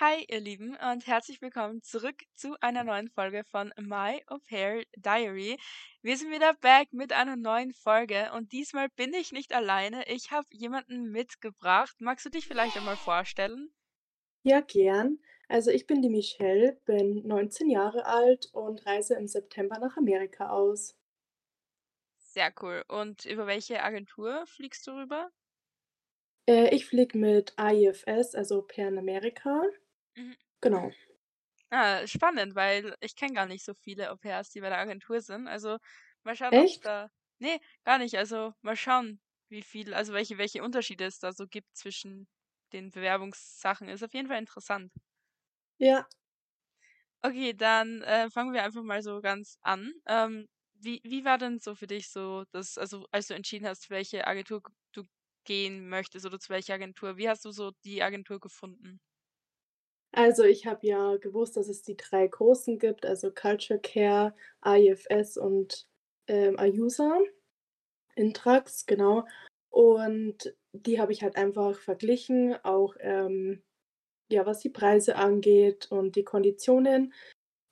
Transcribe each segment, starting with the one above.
Hi, ihr Lieben, und herzlich willkommen zurück zu einer neuen Folge von My Au Pair Diary. Wir sind wieder back mit einer neuen Folge und diesmal bin ich nicht alleine. Ich habe jemanden mitgebracht. Magst du dich vielleicht einmal vorstellen? Ja, gern. Also ich bin die Michelle, bin 19 Jahre alt und reise im September nach Amerika aus. Sehr cool. Und über welche Agentur fliegst du rüber? Äh, ich fliege mit AIFS, also Pan America. Mhm. Genau. Ah, spannend, weil ich kenne gar nicht so viele Au pairs, die bei der Agentur sind. Also mal schauen, ob Echt? da. Nee, gar nicht. Also mal schauen, wie viel, also welche, welche Unterschiede es da so gibt zwischen den Bewerbungssachen. Ist auf jeden Fall interessant. Ja, Okay, dann äh, fangen wir einfach mal so ganz an. Ähm, wie, wie war denn so für dich so, das, also als du entschieden hast, welche Agentur du gehen möchtest oder zu welcher Agentur, wie hast du so die Agentur gefunden? Also ich habe ja gewusst, dass es die 3 großen gibt, also Culture Care, AIFS und, ähm, Ayusa, Intrax, genau. Und die habe ich halt einfach verglichen, auch, ähm, ja, was die Preise angeht und die Konditionen.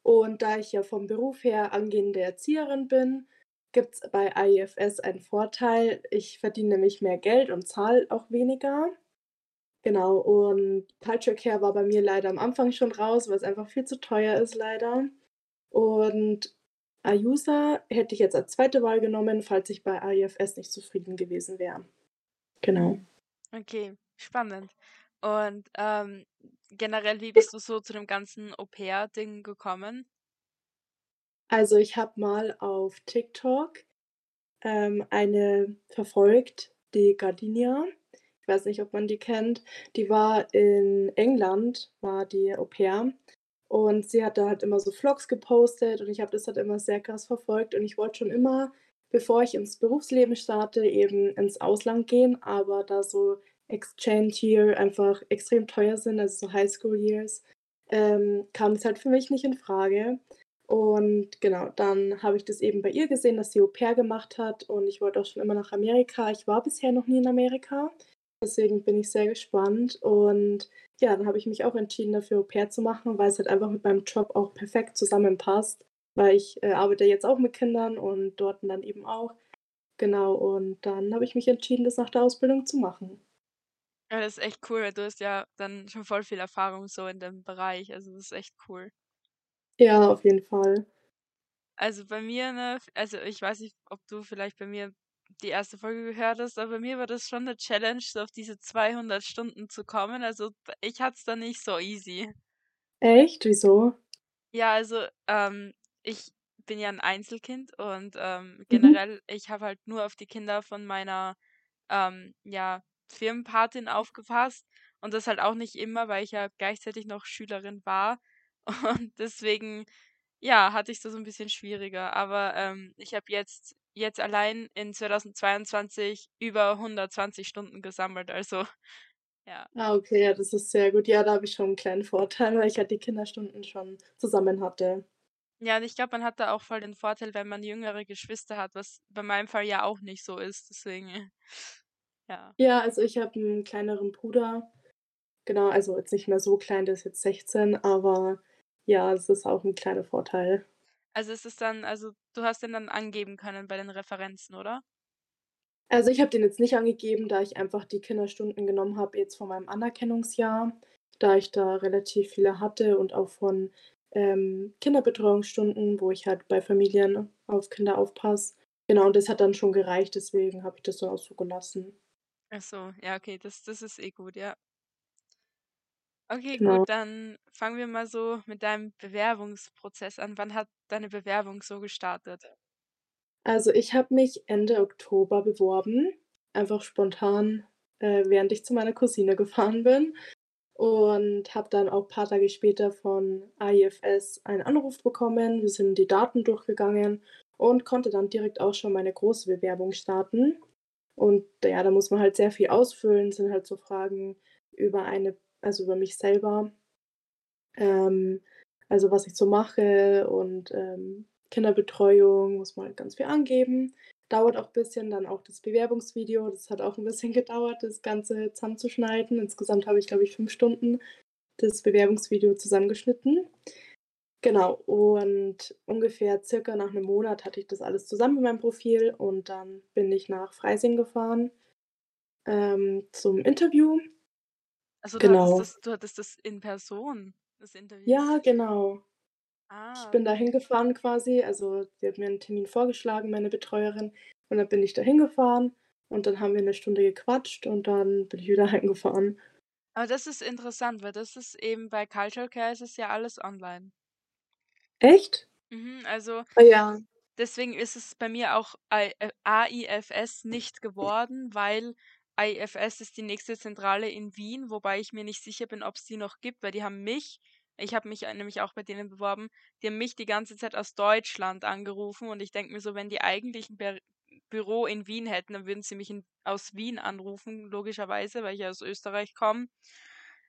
Und da ich ja vom Beruf her angehende Erzieherin bin, gibt's bei IFS einen Vorteil. Ich verdiene nämlich mehr Geld und zahle auch weniger. Genau, und Culture Care war bei mir leider am Anfang schon raus, weil's einfach viel zu teuer ist leider. Und Ayusa hätte ich jetzt als zweite Wahl genommen, falls ich bei IFS nicht zufrieden gewesen wäre. Genau. Okay, spannend. Und ähm, generell, wie bist du so zu dem ganzen Au-pair-Ding gekommen? Also, ich habe mal auf TikTok, ähm, eine verfolgt, die Gardenia. Ich weiß nicht, ob man die kennt. Die war in England war die Au-pair und sie hat da halt immer so Vlogs gepostet und ich habe das halt immer sehr krass verfolgt und ich wollte schon immer, bevor ich ins Berufsleben starte, eben ins Ausland gehen, aber da so Exchange Year einfach extrem teuer sind, also so Highschool Years, ähm, kam es halt für mich nicht in Frage. Und genau, dann habe ich das eben bei ihr gesehen, dass sie Au-pair gemacht hat und ich wollte auch schon immer nach Amerika. Ich war bisher noch nie in Amerika, deswegen bin ich sehr gespannt und ja, dann habe ich mich auch entschieden, dafür Au-pair zu machen, weil es halt einfach mit meinem Job auch perfekt zusammenpasst, weil ich, äh, arbeite jetzt auch mit Kindern und dort dann eben auch. Genau, und dann habe ich mich entschieden, das nach der Ausbildung zu machen. Ja, das ist echt cool, weil du hast ja dann schon voll viel Erfahrung so in dem Bereich. Also das ist echt cool. Ja, auf jeden Fall. Also bei mir, ne, also ich weiß nicht, ob du vielleicht bei mir die erste Folge gehört hast, aber mir war das schon eine Challenge, so auf diese 200 Stunden zu kommen. Also ich hatte es da nicht so easy. Echt? Wieso? Ja, also ähm, ich bin ja ein Einzelkind und ähm, Mhm. generell, ich habe halt nur auf die Kinder von meiner ähm, ja, Firmenpatin aufgepasst und das halt auch nicht immer, weil ich ja gleichzeitig noch Schülerin war und deswegen ja, hatte ich das so ein bisschen schwieriger. Aber ähm, ich habe jetzt jetzt allein in 2022 über 120 Stunden gesammelt. Also ja. Ah, okay, ja, das ist sehr gut. Ja, da habe ich schon 'n kleinen Vorteil, weil ich halt die Kinderstunden schon zusammen hatte. Ja, und ich glaube, man hat da auch voll den Vorteil, wenn man jüngere Geschwister hat, was bei meinem Fall ja auch nicht so ist. Deswegen, ja. Ja, also ich habe 'n kleineren Bruder. Genau, also jetzt nicht mehr so klein, der ist jetzt 16, aber ja, es ist auch 'n kleiner Vorteil. Also ist es dann, also du hast den dann angeben können bei den Referenzen, oder? Also, ich habe den jetzt nicht angegeben, da ich einfach die Kinderstunden genommen habe jetzt von meinem Anerkennungsjahr, da ich da relativ viele hatte und auch von, ähm, Kinderbetreuungsstunden, wo ich halt bei Familien auf Kinder aufpasse. Genau, und das hat dann schon gereicht, deswegen habe ich das dann auch so gelassen. Ach so, ja, okay, das, das ist eh gut, ja. Okay, gut, Genau. dann fangen wir mal so mit deinem Bewerbungsprozess an. Wann hat deine Bewerbung so gestartet? Also, ich habe mich Ende Oktober beworben, einfach spontan, äh, während ich zu meiner Cousine gefahren bin und habe dann auch paar Tage später von IFS einen Anruf bekommen. Wir sind die Daten durchgegangen und konnte dann direkt auch schon meine große Bewerbung starten. Und ja, da muss man halt sehr viel ausfüllen, sind halt so Fragen über eine also, über mich selber. Ähm, also, was ich so mache und, ähm, Kinderbetreuung muss man halt ganz viel angeben. Dauert auch ein bisschen, dann auch das Bewerbungsvideo, das hat auch ein bisschen gedauert, das Ganze zusammenzuschneiden. Insgesamt habe ich, glaube ich, 5 Stunden das Bewerbungsvideo zusammengeschnitten. Genau, und ungefähr circa nach 'nem Monat hatte ich das alles zusammen in meinem Profil und dann bin ich nach Freising gefahren, ähm, zum Interview. Also, du hattest Genau. das du hattest das in Person, das Interview? Ja, genau. Ich Ah. bin da hingefahren quasi, also, sie hat mir 'n Termin vorgeschlagen, meine Betreuerin, und dann bin ich da hingefahren und dann haben wir 'ne Stunde gequatscht und dann bin ich wieder heimgefahren. Aber das ist interessant, weil das ist eben bei Cultural Care ist es ja alles online. Echt? Mhm, also Ah ja. deswegen ist es bei mir auch äh, AIFS nicht geworden, weil AIFS ist die nächste Zentrale in Wien, wobei ich mir nicht sicher bin, ob's die noch gibt, weil die haben mich ich habe mich, äh, nämlich auch bei denen beworben, die haben mich die ganze Zeit aus Deutschland angerufen und ich denke mir so, wenn die eigentlich 'n Ber Büro in Wien hätten, dann würden sie mich in aus Wien anrufen, logischerweise, weil ich ja aus Österreich komme.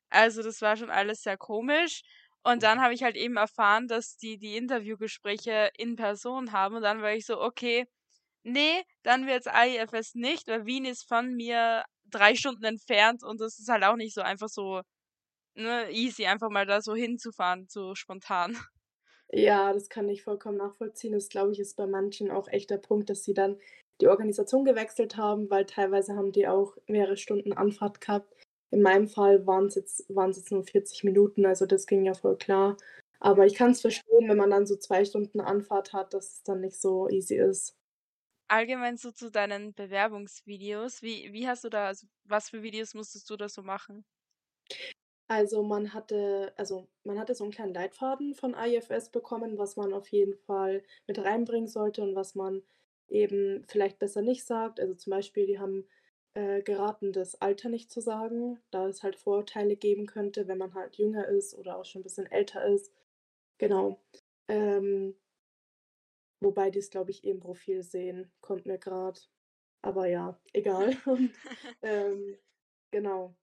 Also, das war schon alles sehr komisch. Und dann habe ich halt eben erfahren, dass die die Interviewgespräche in Person haben und dann war ich so: „Okay, ne, dann wird's AIFS nicht“, weil Wien ist von mir 3 Stunden entfernt und das ist halt auch nicht so einfach so, ne, easy, einfach mal da so hinzufahren, so spontan. Ja, das kann ich vollkommen nachvollziehen. Das, glaube ich, ist bei manchen auch echt der Punkt, dass sie dann die Organisation gewechselt haben, weil teilweise haben die auch mehrere Stunden Anfahrt gehabt. In meinem Fall waren's jetzt waren's jetzt nur 40 Minuten, also das ging ja voll klar. Aber ich kann's verstehen, wenn man dann so 2 Stunden Anfahrt hat, dass es dann nicht so easy ist. Allgemein so zu deinen Bewerbungsvideos. Wie wie hast du da also, was für Videos musstest du da so machen? Also, man hatte also, man hatte so 'n kleinen Leitfaden von AIFS bekommen, was man auf jeden Fall mit reinbringen sollte und was man eben vielleicht besser nicht sagt. Also, zum Beispiel, die haben, äh, geraten, das Alter nicht zu sagen, da es halt Vorurteile geben könnte, wenn man halt jünger ist oder auch schon 'n bisschen älter ist. Genau. Ähm wobei die's, glaube ich, im Profil sehen, kommt mir grad. Aber ja, egal. Und, ähm, genau.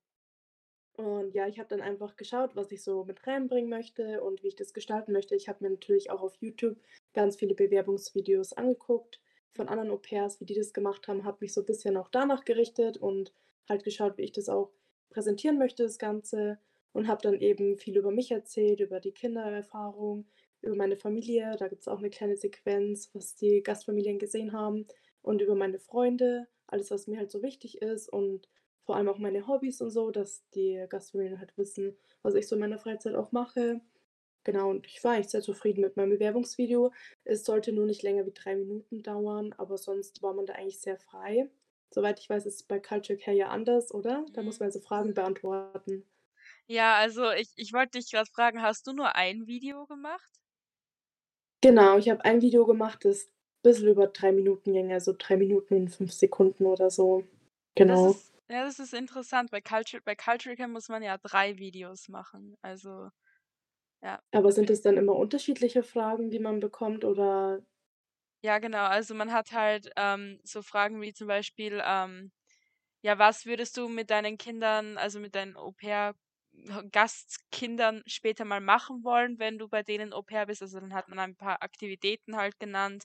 Und ja, ich habe dann einfach geschaut, was ich so mit reinbringen möchte und wie ich das gestalten möchte. Ich habe mir natürlich auch auf YouTube ganz viele Bewerbungsvideos angeguckt von anderen Au-pairs, wie die das gemacht haben, habe mich so bisschen auch danach gerichtet und halt geschaut, wie ich das auch präsentieren möchte, das Ganze. Und habe dann eben viel über mich erzählt, über die Kindererfahrung, über meine Familie. Da gibt's auch 'ne kleine Sequenz, was die Gastfamilien gesehen haben und über meine Freunde, alles, was mir halt so wichtig ist und vor allem auch meine Hobbys und so, dass die Gastfamilien halt wissen, was ich so in meiner Freizeit auch mache. Genau, und ich war eigentlich sehr zufrieden mit meinem Bewerbungsvideo. Es sollte nur nicht länger wie 3 Minuten dauern, aber sonst war man da eigentlich sehr frei. Soweit ich weiß, ist es bei Cultural Care ja anders, oder? Da muss Mhm. man so Fragen beantworten. Ja, also, ich ich wollte dich grad fragen, hast du nur ein Video gemacht? Genau, ich habe ein Video gemacht, das bisschen über 3 Minuten ging, also 3 Minuten und 5 Sekunden oder so. Das Genau. ist ja, das ist interessant. Bei Cultu bei Cultural Care muss man ja 3 Videos machen, also ja. Aber sind das dann immer unterschiedliche Fragen, die man bekommt, oder Ja, genau. Also, man hat halt, ähm, so Fragen wie zum Beispiel, ähm, ja, was würdest du mit deinen Kindern, also, mit deinen Au-pair Gastkindern später mal machen wollen, wenn du bei denen Au-pair bist? Also, dann hat man ein paar Aktivitäten halt genannt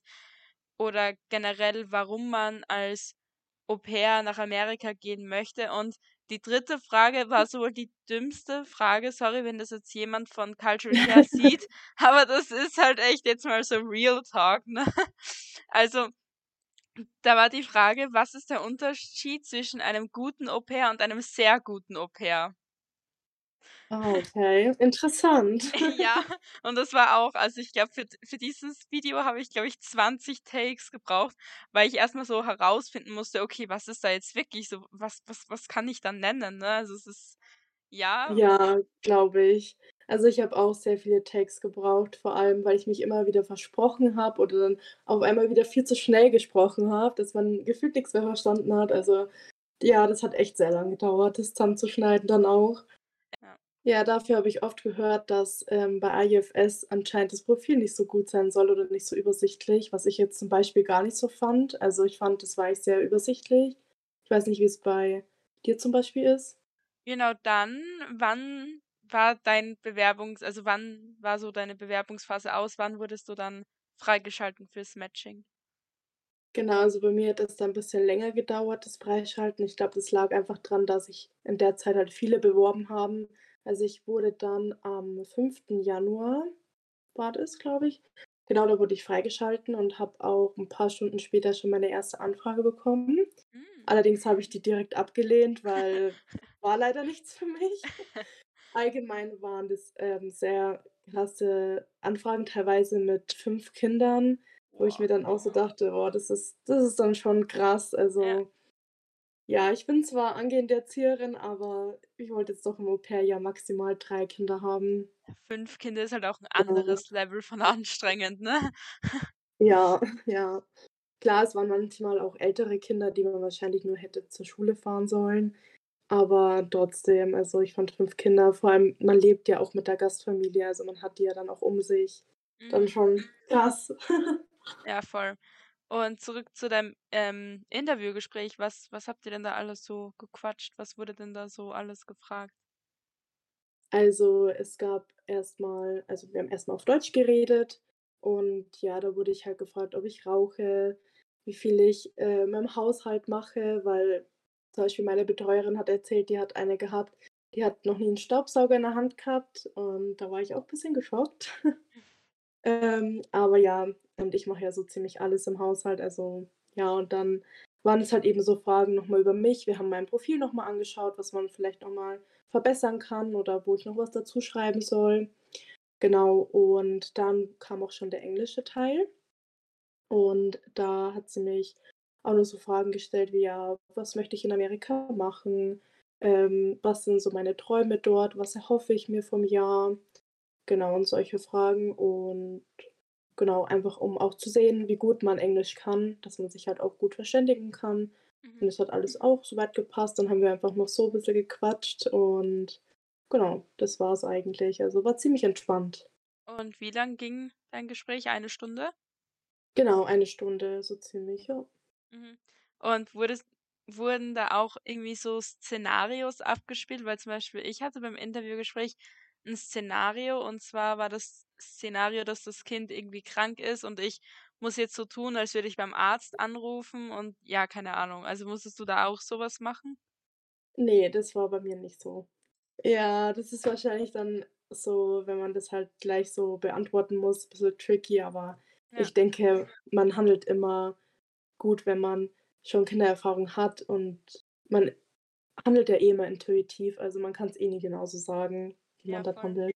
oder generell, warum man als Au-pair nach Amerika gehen möchte. Und die 3. Frage war so die dümmste Frage. Sorry, wenn das jetzt jemand von Cultural Care sieht, aber das ist halt echt jetzt mal so Real Talk, ne? Also, da war die Frage: „Was ist der Unterschied zwischen einem guten Au-pair und einem sehr guten Au-pair?“ Ah, okay, interessant. Ja, und das war auch also, ich glaube, für für dieses Video habe ich, glaube ich, 20 Takes gebraucht, weil ich erst mal so herausfinden musste: „Okay, was ist da jetzt wirklich so was was was kann ich da nennen“, ne? Also, es ist ja Ja, glaube ich. Also, ich habe auch sehr viele Takes gebraucht, vor allem, weil ich mich immer wieder versprochen habe oder dann auf einmal wieder viel zu schnell gesprochen habe, dass man gefühlt nix mehr verstanden hat. Also, ja, das hat echt sehr lang gedauert, das zusammenzuschneiden dann auch. Ja. Dafür habe ich oft gehört, dass, ähm, bei AIFS anscheinend das Profil nicht so gut sein soll oder nicht so übersichtlich, was ich jetzt zum Beispiel gar nicht so fand. Also, ich fand, das war eigentlich sehr übersichtlich. Ich weiß nicht, wie's bei dir zum Beispiel ist? Genau, dann wann war dein Bewerbungs also, wann war so deine Bewerbungsphase aus? Wann wurdest du dann freigeschalten fürs Matching? Genau, also, bei mir hat das dann 'n bisschen länger gedauert, das Freischalten. Ich glaube, das lag einfach dran, dass sich in der Zeit halt viele beworben haben, Also, ich wurde dann am 5. Januar war das, glaube ich genau, da wurde ich freigeschalten und habe auch 'n paar Stunden später schon meine erste Anfrage bekommen. Hm. Allerdings habe ich die direkt abgelehnt, weil war leider nichts für mich. Allgemein waren das, ähm, sehr krasse Anfragen, teilweise mit 5 Kindern, wo ich mir dann auch so dachte: „Boah, das ist das ist dann schon krass.“ Ja. Also ja, ich bin zwar angehende Erzieherin, aber ich wollte jetzt doch im Au-pair-Jahr maximal 3 Kinder haben. Ja, 5 Kinder ist halt auch 'n Ja. anderes Level von anstrengend, ne? Ja, ja. Klar, es waren manchmal auch ältere Kinder, die man wahrscheinlich nur hätte zur Schule fahren sollen, aber trotzdem, also, ich fand 5 Kinder vor allem man lebt ja auch mit der Gastfamilie, also, man hat die ja dann auch um sich. Dann Mhm. schon krass. Ja, voll. Und zurück zu deinem, ähm, Interviewgespräch. Was was habt ihr denn da alles so gequatscht? Was wurde denn da so alles gefragt? Also, es gab erst mal also, wir haben erst mal auf Deutsch geredet und ja, da wurde ich halt gefragt, ob ich rauche, wie viel ich, äh, mit'm Haushalt mache, weil zum Beispiel meine Betreuerin hat erzählt, die hat eine gehabt, die hat noch nie 'n Staubsauger in der Hand gehabt und da war ich auch bisschen geschockt. Ähm, aber ja, und ich mache ja so ziemlich alles im Haushalt, also ja, und dann waren es halt eben so Fragen noch mal über mich. Wir haben mein Profil noch mal angeschaut, was man vielleicht noch mal verbessern kann oder wo ich noch was dazu schreiben soll. Genau, und dann kam auch schon der englische Teil. Und da hat sie mich auch noch so Fragen gestellt wie: „Ja, was möchte ich in Amerika machen? Ähm, was sind so meine Träume dort? Was erhoffe ich mir vom Jahr?“ Genau, und solche Fragen und genau, einfach um auch zu sehen, wie gut man Englisch kann, dass man sich halt auch gut verständigen kann. Und Mhm. das hat alles auch so weit gepasst. Dann haben wir einfach noch so bisschen gequatscht und genau, das war's eigentlich. Also, war ziemlich entspannt. Und wie lang ging dein Gespräch? 1 Stunde? Genau, 1 Stunde so ziemlich, ja. Mhm. Und wurdest wurden da auch irgendwie so Szenarios abgespielt? Weil zum Beispiel ich hatte beim Interviewgespräch 'n Szenario und zwar war das Szenario, dass das Kind irgendwie krank ist und ich muss jetzt so tun, als würde ich beim Arzt anrufen und ja, keine Ahnung. Also, musstest du da auch so was machen? Ne, das war bei mir nicht so. Ja, das ist wahrscheinlich dann so, wenn man das halt gleich so beantworten muss, bisschen tricky, aber Ja. ich denke, man handelt immer gut, wenn man schon Kindererfahrung hat und man handelt ja eh immer intuitiv, also, man kann's eh nie genau so sagen, wie man Ja, dann voll. handelt.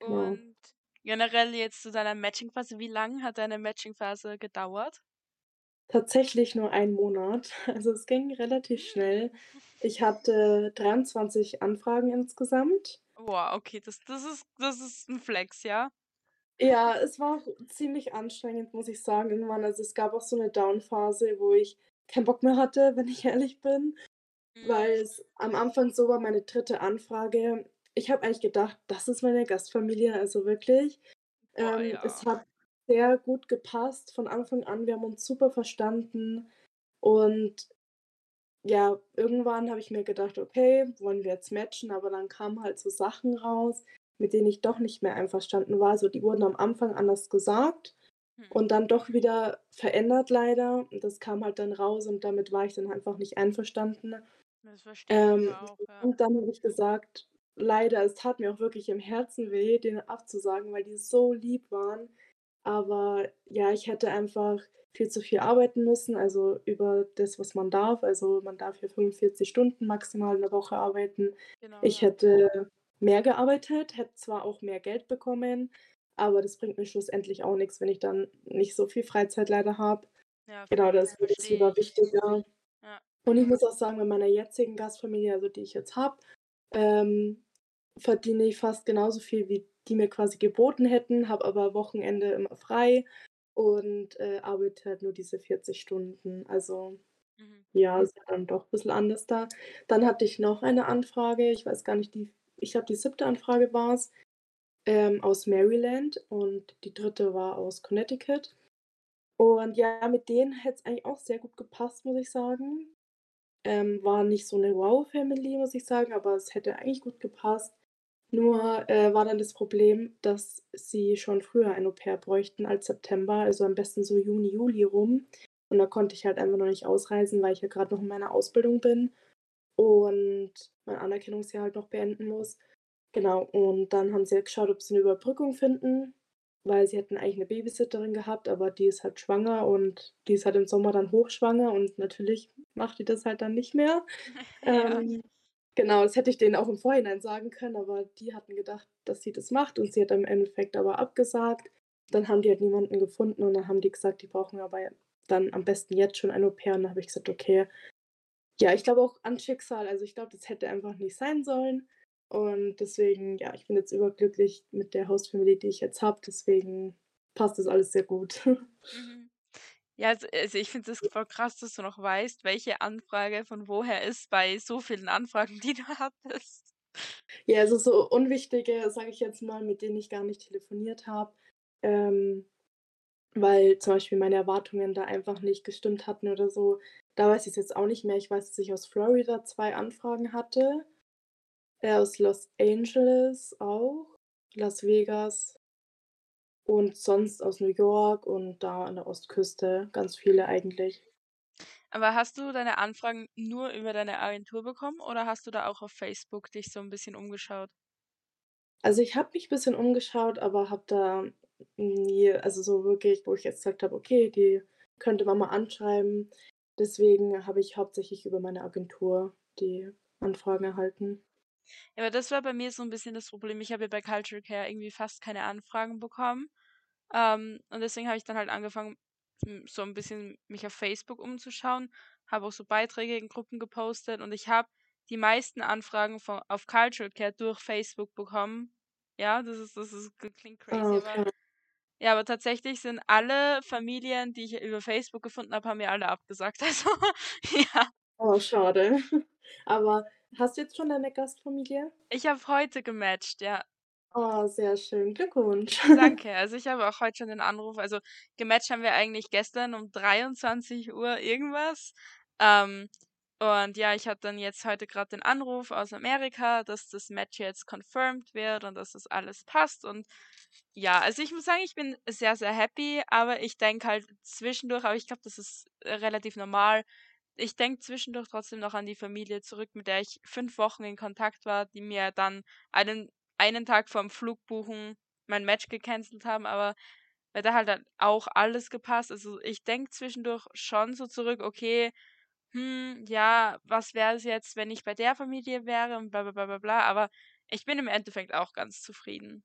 Genau. Und generell jetzt zu deiner Matching-Phase, wie lang hat deine Matching-Phase gedauert? Tatsächlich nur 1 Monat. Also, es ging relativ schnell. Ich hatte 23 Anfragen insgesamt. Wow, okay, das das ist das ist 'n Flex, ja? Ja, es war auch ziemlich anstrengend, muss ich sagen, irgendwann. Also, es gab auch so 'ne Down-Phase, wo ich keinen Bock mehr hatte, wenn ich ehrlich bin, weil Mhm. es am Anfang so war, meine 3. Anfrage. Ich habe eigentlich gedacht, das ist meine Gastfamilie, also, wirklich. Boah, Ähm, es ja. hat sehr gut gepasst von Anfang an. Wir haben uns super verstanden und ja, irgendwann habe ich mir gedacht: „Okay, wollen wir jetzt matchen?“ Aber dann kamen halt so Sachen raus, mit denen ich doch nicht mehr einverstanden war. Also, die wurden am Anfang anders gesagt Mhm. und dann doch wieder verändert leider. Und das kam halt dann raus und damit war ich dann einfach nicht einverstanden. Das verstehe ich Ähm, aber auch, ja. und dann habe ich gesagt leider, es tat mir auch wirklich im Herzen weh, denen abzusagen, weil die so lieb waren. Aber ja, ich hätte einfach viel zu viel arbeiten müssen, also, über das, was man darf. Also, man darf hier 45 Stunden maximal in der Woche arbeiten. Genau, Ich ja. hätte mehr gearbeitet, hätte zwar auch mehr Geld bekommen, aber das bringt mir schlussendlich auch nix, wenn ich dann nicht so viel Freizeit leider habe. Ja, Genau, da voll, ist mir das verstehe lieber ich. wichtiger. Und ich muss auch sagen, bei meiner jetzigen Gastfamilie, also, die ich jetzt habe, ähm, verdiene ich fast genauso viel, wie die mir quasi geboten hätten, habe aber Wochenende immer frei und, äh, arbeite halt nur diese 40 Stunden. Also, Mhm. ja, ist dann doch bisschen anders da. Dann hatte ich noch eine Anfrage, ich weiß gar nicht, die ich glaube, die 7. Anfrage war's, ähm, aus Maryland und die 3. war aus Connecticut. Und ja, mit denen hätte es eigentlich auch sehr gut gepasst, muss ich sagen. Ähm, war nicht so 'ne Wow-Family, muss ich sagen, aber es hätte eigentlich gut gepasst. Nur, äh, war dann das Problem, dass sie schon früher ein Au-pair bräuchten als September, also, am besten so Juni, Juli rum. Und da konnte ich halt einfach noch nicht ausreisen, weil ich ja grad noch in meiner Ausbildung bin. und mein Anerkennungsjahr halt noch beenden muss. Genau, und dann haben sie halt geschaut, ob sie 'ne Überbrückung finden, weil sie hätten eigentlich 'ne Babysitterin gehabt, aber die ist halt schwanger und die ist halt im Sommer dann hochschwanger und natürlich macht die das halt dann nicht mehr. Ja. Ähm, genau, das hätte ich denen auch im Vorhinein sagen können, aber die hatten gedacht, dass sie das macht und sie hat im Endeffekt aber abgesagt. Dann haben die halt niemanden gefunden und dann haben die gesagt, die brauchen aber dann am besten jetzt schon ein Au-pair und dann habe ich gesagt: „Okay.“ Ja, ich glaube auch an Schicksal. Also, ich glaube, das hätte einfach nicht sein sollen und deswegen ja, ich bin jetzt überglücklich mit der Host-Family, die ich jetzt habe, deswegen passt das alles sehr gut. Mhm. Ja, also also, ich finde das voll krass, dass du noch weißt, welche Anfrage von woher ist bei so vielen Anfragen, die du hattest. Ja, also, so unwichtige, sage ich jetzt mal, mit denen ich gar nicht telefoniert habe, ähm, weil zum Beispiel meine Erwartungen da einfach nicht gestimmt hatten oder so. Da weiß ich's jetzt auch nicht mehr. Ich weiß, dass ich aus Florida 2 Anfragen hatte, äh, aus Los Angeles auch, Las Vegas und sonst aus New York und da an der Ostküste ganz viele eigentlich. Aber hast du deine Anfragen nur über deine Agentur bekommen oder hast du da auch auf Facebook dich so 'n bisschen umgeschaut? Also, ich habe mich bisschen umgeschaut, aber habe da nie also, so wirklich, wo ich jetzt gesagt habe: „Okay, die könnte man mal anschreiben.“ Deswegen habe ich hauptsächlich über meine Agentur die Anfragen erhalten. Ja, aber das war bei mir so 'n bisschen das Problem. Ich habe ja bei Cultural Care irgendwie fast keine Anfragen bekommen. Ähm, und deswegen habe ich dann halt angefangen, so 'n bisschen mich auf Facebook umzuschauen, habe auch so Beiträge in Gruppen gepostet und ich habe die meisten Anfragen vo auf Cultural Care durch Facebook bekommen. Ja, das ist das ist klingt Ah, crazy, aber okay. ja, aber tatsächlich sind alle Familien, die ich über Facebook gefunden habe, haben mir alle abgesagt. Also, ja. Oh, schade. Aber hast du jetzt schon deine Gastfamilie? Ich habe heute gematcht, ja. Oh, sehr schön. Glückwunsch. Danke. Also, ich habe auch heute schon den Anruf also, gematcht haben wir eigentlich gestern um 23:00 irgendwas. Ähm, und ja, ich hatte dann jetzt heute grad den Anruf aus Amerika, dass das Match jetzt confirmed wird und dass das alles passt und ja, also, ich muss sagen, ich bin sehr, sehr happy, aber ich denke halt zwischendurch aber ich glaube, das ist, äh, relativ normal. Ich denke zwischendurch trotzdem noch an die Familie zurück, mit der ich 5 Wochen in Kontakt war, die mir dann einen einen Tag vorm Flugbuchen mein Match gecancelt haben, aber da halt dann auch alles gepasst. Also, ich denke zwischendurch schon so zurück: „Okay, hm, ja, was wäre es jetzt, wenn ich bei der Familie wäre und bla bla bla bla bla“, aber ich bin im Endeffekt auch ganz zufrieden.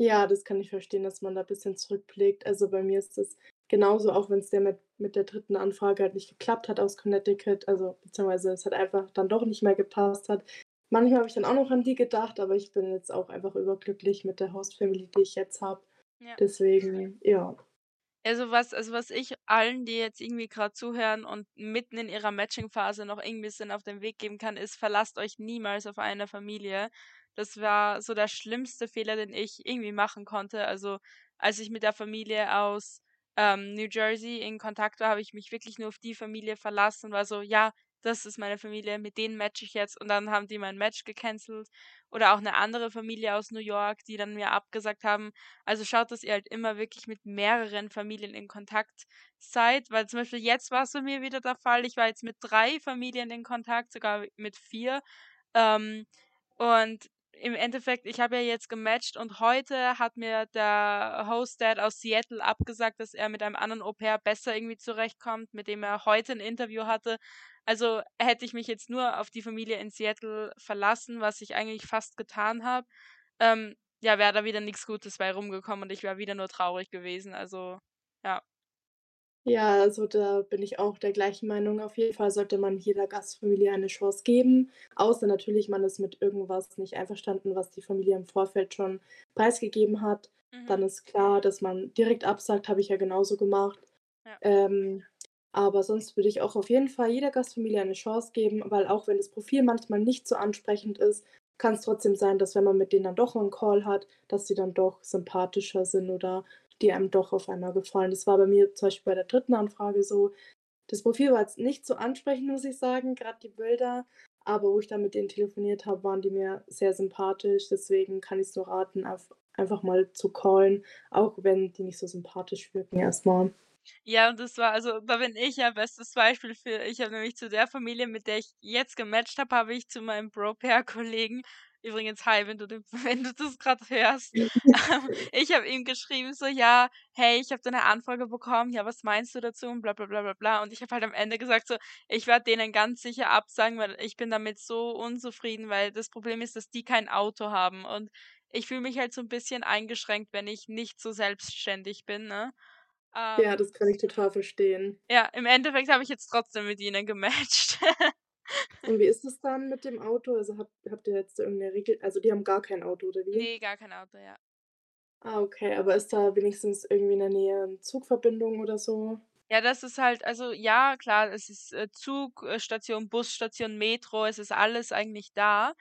Ja, das kann ich verstehen, dass man da bisschen zurückblickt. Also, bei mir ist das genauso, auch wenn's der mit mit der 3. Anfrage halt nicht geklappt hat aus Connecticut, also beziehungsweise es hat einfach dann doch nicht mehr gepasst hat. Manchmal habe ich dann auch noch an die gedacht, aber ich bin jetzt auch einfach überglücklich mit der Host-Family, die ich jetzt habe. Ja. Deswegen, ja. Also, was also, was ich allen, die jetzt irgendwie grad zuhören und mitten in ihrer Matching-Phase noch irgendwie sind, auf den Weg geben kann, ist: Verlasst euch niemals auf eine Familie. Das war so der schlimmste Fehler, den ich irgendwie machen konnte. Also, als ich mit der Familie aus, ähm, New Jersey in Kontakt war, habe ich mich wirklich nur auf die Familie verlassen und war so: „Ja, das ist meine Familie, mit denen matche ich jetzt.“ Und dann haben die mein Match gecancelt. Oder auch 'ne andere Familie aus New York, die dann mir abgesagt haben. Also, schaut, dass ihr halt immer wirklich mit mehreren Familien in Kontakt seid, weil zum Beispiel jetzt war's bei mir wieder der Fall. Ich war jetzt mit 3 Familien in Kontakt, sogar mit 4. Ähm, und im Endeffekt, ich habe ja jetzt gematcht und heute hat mir der Host Dad aus Seattle abgesagt, dass er mit einem anderen Au-pair besser irgendwie zurechtkommt, mit dem er heute 'n Interview hatte. Also, hätte ich mich jetzt nur auf die Familie in Seattle verlassen, was ich eigentlich fast getan habe, ähm, ja, wäre da wieder nix Gutes bei rumgekommen und ich wäre wieder nur traurig gewesen. Also, ja. Ja, also, da bin ich auch der gleichen Meinung. Auf jeden Fall sollte man jeder Gastfamilie eine Chance geben, außer natürlich, man ist mit irgendwas nicht einverstanden, was die Familie im Vorfeld schon preisgegeben hat. Dann Mhm. ist klar, dass man direkt absagt, habe ich ja genauso gemacht. Ja. Ähm, aber sonst würde ich auch auf jeden Fall jeder Gastfamilie eine Chance geben, weil auch wenn das Profil manchmal nicht so ansprechend ist, kann's trotzdem sein, dass wenn man mit denen dann doch 'n Call hat, dass sie dann doch sympathischer sind oder die einem doch auf einmal gefallen. Das war bei mir zum Beispiel bei der 3. Anfrage so. Das Profil war jetzt nicht so ansprechend, muss ich sagen, grad die Bilder, aber wo ich dann mit denen telefoniert habe, waren die mir sehr sympathisch. Deswegen kann ich's nur raten, einfach mal zu callen, auch wenn die nicht so sympathisch wirken erst mal. Ja, und das war also da bin ich ja bestes Beispiel für. Ich habe nämlich zu der Familie, mit der ich jetzt gematcht habe, habe ich zu meinem Bro-Pair-Kollegen übrigens, hi, wenn du den wenn du das gerade hörst, ähm, ich habe ihm geschrieben so: „Ja, hey, ich habe da 'ne Anfrage bekommen. Ja, was meinst du dazu?“ und bla bla bla bla bla. Und ich habe halt am Ende gesagt so: „Ich werde denen ganz sicher absagen, weil ich bin damit so unzufrieden, weil das Problem ist, dass die kein Auto haben und ich fühle mich halt so 'n bisschen eingeschränkt, wenn ich nicht so selbstständig bin“, ne? Ja, Ähm das kann ich total verstehen. ja, im Endeffekt habe ich jetzt trotzdem mit ihnen gematcht. Und wie ist es dann mit dem Auto? Also, habt habt ihr jetzt irgend 'ne Regel also, die haben gar kein Auto oder wie? Ne, gar kein Auto, ja. Ah, okay, aber ist da wenigstens irgendwie in der Nähe 'n Zugverbindung oder so? Ja, das ist halt also ja, klar, es ist, äh, Zug äh, Station, Busstation, Metro, es ist alles eigentlich da.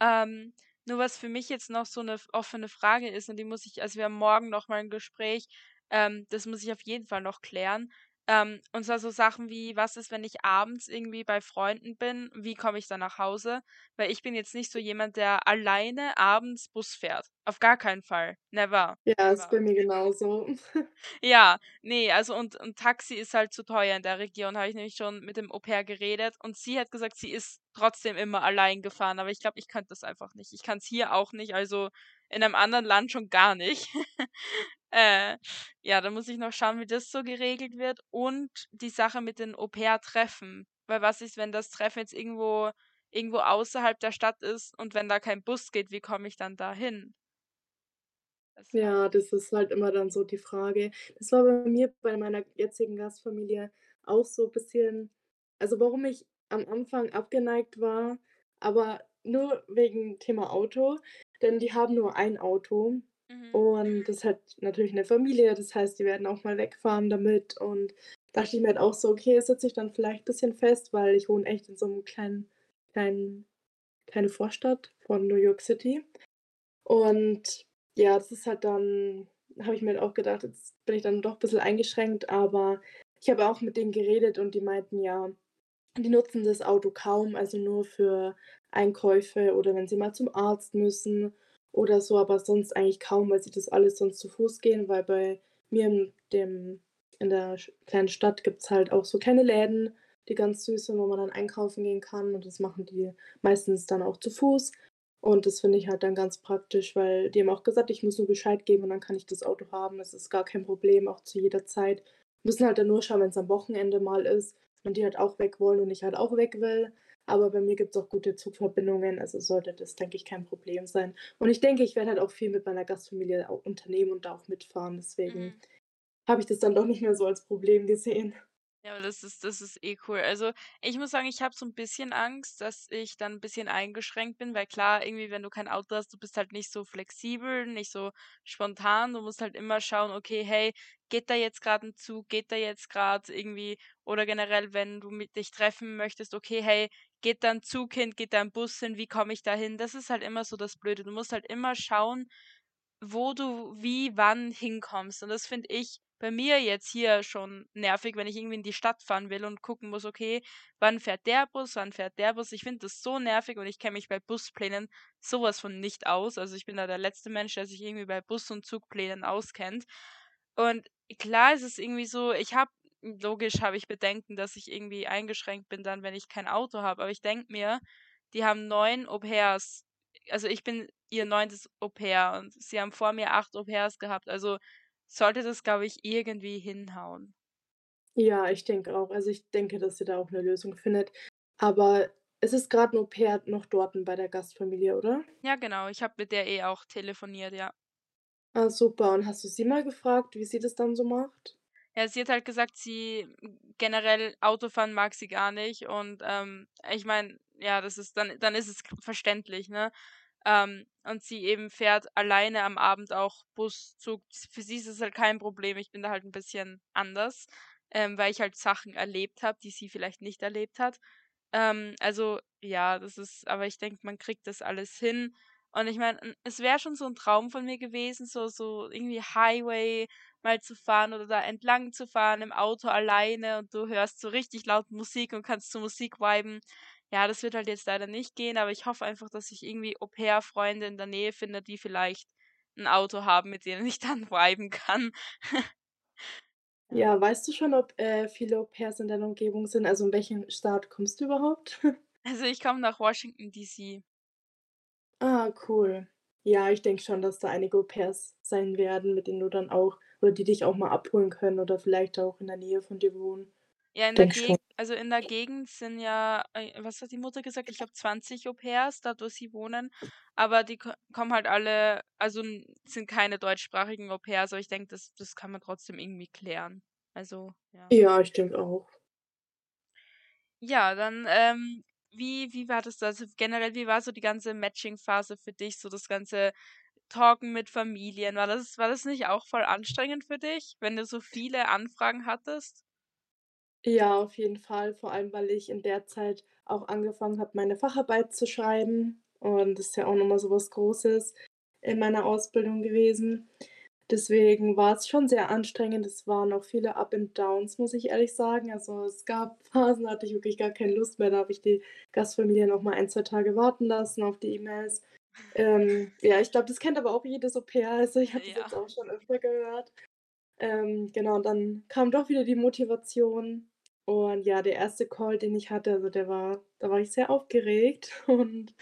Ähm, nur was für mich jetzt noch so 'ne f offene Frage ist und die muss ich also, wir haben morgen noch mal 'n Gespräch, ähm, das muss ich auf jeden Fall noch klären. Ähm, und zwar so Sachen wie: Was ist, wenn ich abends irgendwie bei Freunden bin? Wie komme ich dann nach Hause? Weil ich bin jetzt nicht so jemand, der alleine abends Bus fährt. Auf gar keinen Fall. Never, Ja, ist never. bei mir genauso. Ja, ne, also und und Taxi ist halt zu teuer in der Region, habe ich nämlich schon mit dem Au-pair geredet und sie hat gesagt, sie ist trotzdem immer allein gefahren, aber ich glaube, ich könnte das einfach nicht. Ich kann's hier auch nicht, also in 'nem anderen Land schon gar nicht. Äh, ja, da muss ich noch schauen, wie das so geregelt wird und die Sache mit den Au-pair-Treffen. Weil was ist, wenn das Treffen jetzt irgendwo irgendwo außerhalb der Stadt ist und wenn da kein Bus geht, wie komme ich dann da hin? Das Ja, das ist halt immer dann so die Frage. Das war bei mir bei meiner jetzigen Gastfamilie auch so bisschen also, warum ich am Anfang abgeneigt war, aber nur wegen Thema Auto, denn die haben nur ein Auto Mhm. und das hat natürlich 'ne Familie, das heißt, die werden auch mal wegfahren damit und dachte ich mir halt auch so: „Okay, es setzt sich dann vielleicht bisschen fest“, weil ich wohne echt in so 'nem kleinen kleinen kleine Vorstadt von New York City. Und ja, das ist halt dann habe ich mir halt auch gedacht, jetzt bin ich dann doch bisschen eingeschränkt, aber ich habe auch mit denen geredet und die meinten, ja, die nutzen das Auto kaum, also nur für Einkäufe oder wenn sie mal zum Arzt müssen oder so, aber sonst eigentlich kaum, weil sie das alles sonst zu Fuß gehen, weil bei mir in dem in der kleinen Stadt gibt's halt auch so kleine Läden, die ganz süß sind, wo man dann einkaufen gehen kann und das machen die meistens dann auch zu Fuß. Und das finde ich halt dann ganz praktisch, weil die haben auch gesagt, ich muss nur Bescheid geben und dann kann ich das Auto haben. Das ist gar kein Problem, auch zu jeder Zeit. Müssen halt dann nur schauen, wenn's am Wochenende mal ist und die halt auch weg wollen und ich halt auch weg will. Aber bei mir gibt's auch gute Zugverbindungen, also sollte das, denke ich, kein Problem sein. Und ich denke, ich werde halt auch viel mit meiner Gastfamilie unternehmen und da auch mitfahren. Deswegen Mhm. habe ich das dann doch nicht mehr so als Problem gesehen. Ja, das ist das ist eh cool. Also, ich muss sagen, ich habe so 'n bisschen Angst, dass ich dann 'n bisschen eingeschränkt bin, weil klar, irgendwie, wenn du kein Auto hast, du bist halt nicht so flexibel, nicht so spontan. Du musst halt immer schauen: „Okay, hey, geht da jetzt grad 'n Zug? Geht da jetzt grad irgendwie“ oder generell, wenn du mit dich treffen möchtest: „Okay, hey, geht da 'n Zug hin? Geht da 'n Bus hin? Wie komme ich da hin?“ Das ist halt immer so das Blöde. Du musst halt immer schauen, wo du wie wann hinkommst. Und das finde ich bei mir jetzt hier schon nervig, wenn ich irgendwie in die Stadt fahren will und gucken muss: „Okay, wann fährt der Bus? Wann fährt der Bus?“ Ich finde das so nervig und ich kenne mich bei Busplänen so was von nicht aus. Also, ich bin da der letzte Mensch, der sich irgendwie bei Bus und Zugplänen auskennt. Und klar ist es irgendwie so, ich habe logisch habe ich Bedenken, dass ich irgendwie eingeschränkt bin dann, wenn ich kein Auto habe. Aber ich denke mir, die haben 9 Au-pairs. Also, ich bin ihr 9. Au-pair und sie haben vor mir 8 Au-pairs gehabt. Also, sollte das, glaube ich, irgendwie hinhauen. Ja, ich denke auch. Also, ich denke, dass sie da auch 'ne Lösung findet. Aber es ist grad 'n Au-pair noch dorten bei der Gastfamilie, oder? Ja, genau, ich habe mit der eh auch telefoniert, ja. Ah, super. Und hast du sie mal gefragt, wie sie das dann so macht? Ja, sie hat halt gesagt, sie generell Autofahren mag sie gar nicht und, ähm, ich meine, ja, das ist dann dann ist es verständlich, ne? Ähm, und sie eben fährt alleine am Abend auch Bus, Zug. Für sie ist es halt kein Problem. Ich bin da halt 'n bisschen anders, ähm, weil ich halt Sachen erlebt habe, die sie vielleicht nicht erlebt hat. Ähm, also, ja, das ist aber ich denke, man kriegt das alles hin. Und ich meine, es wäre schon so 'n Traum von mir gewesen, so so irgendwie Highway mal zu fahren oder da entlang zu fahren im Auto alleine und du hörst so richtig laut Musik und kannst zur Musik viben. Ja, das wird halt jetzt leider nicht gehen, aber ich hoffe einfach, dass ich irgendwie Au-pair-Freunde in der Nähe finde, die vielleicht 'n Auto haben, mit denen ich dann viben kann. Ja. Weißt du schon, ob, äh, viele Au-pairs in deiner Umgebung sind? Also, in welchen Staat kommst du überhaupt? Also, ich komme nach Washington DC. Ah, cool. Ja, ich denke schon, dass da einige Au-pairs sein werden, mit denen du dann auch oder die dich auch mal abholen können oder vielleicht auch in der Nähe von dir wohnen. Ja, in der Denke schon. Geg also, in der Gegend sind ja äh, was hat die Mutter gesagt? Ich glaube 20 Au-pairs, dort, wo sie wohnen, aber die ko kommen halt alle also, sind keine deutschsprachigen Au-pairs, aber ich denke, das das kann man trotzdem irgendwie klären. Also, ja. Ja, ich denke auch. Ja, dann, ähm, wie wie war das da? Also, generell, wie war so die ganze Matching-Phase für dich, so das ganze Talken mit Familien? War das war das nicht auch voll anstrengend für dich, wenn du so viele Anfragen hattest? Ja, auf jeden Fall, vor allem, weil ich in der Zeit auch angefangen habe, meine Facharbeit zu schreiben und das ist ja auch noch mal so was Großes in meiner Ausbildung gewesen. Deswegen war es schon sehr anstrengend. Es waren auch viele Up and Downs, muss ich ehrlich sagen. Also, es gab Phasen, da hatte ich wirklich gar keine Lust mehr. Da habe ich die Gastfamilie noch mal 1, 2 Tage warten lassen auf die E-Mails. Ähm, ja, ich glaube, das kennt aber auch jedes Au-pair. Also, ich habe das Ja. jetzt auch schon öfter gehört. Ähm, genau, und dann kam doch wieder die Motivation. Und ja, der erste Call, den ich hatte, also der war da war ich sehr aufgeregt und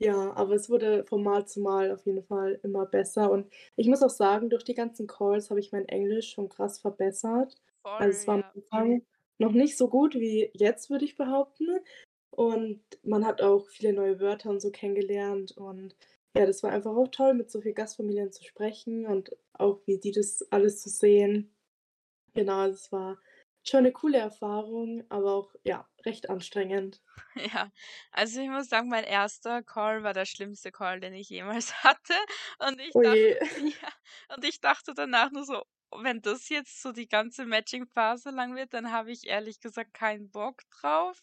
ja, aber es wurde von Mal zu Mal auf jeden Fall immer besser. Und ich muss auch sagen, durch die ganzen Calls habe ich mein Englisch schon krass verbessert. Also, Voll, es war am. Anfang noch nicht so gut wie jetzt, würde ich behaupten. Und man hat auch viele neue Wörter und so kennengelernt. Und ja, das war einfach auch toll, mit so viel Gastfamilien zu sprechen und auch wie die das alles so sehen. Genau, es war schon 'ne coole Erfahrung, aber auch, ja, recht anstrengend. Ja, also ich muss sagen, mein erster Call war der schlimmste Call, den ich jemals hatte. Und ich Oh dach je. ja, und ich dachte danach nur so: „Wenn das jetzt so die ganze Matching-Phase lang wird, dann habe ich ehrlich gesagt keinen Bock drauf.“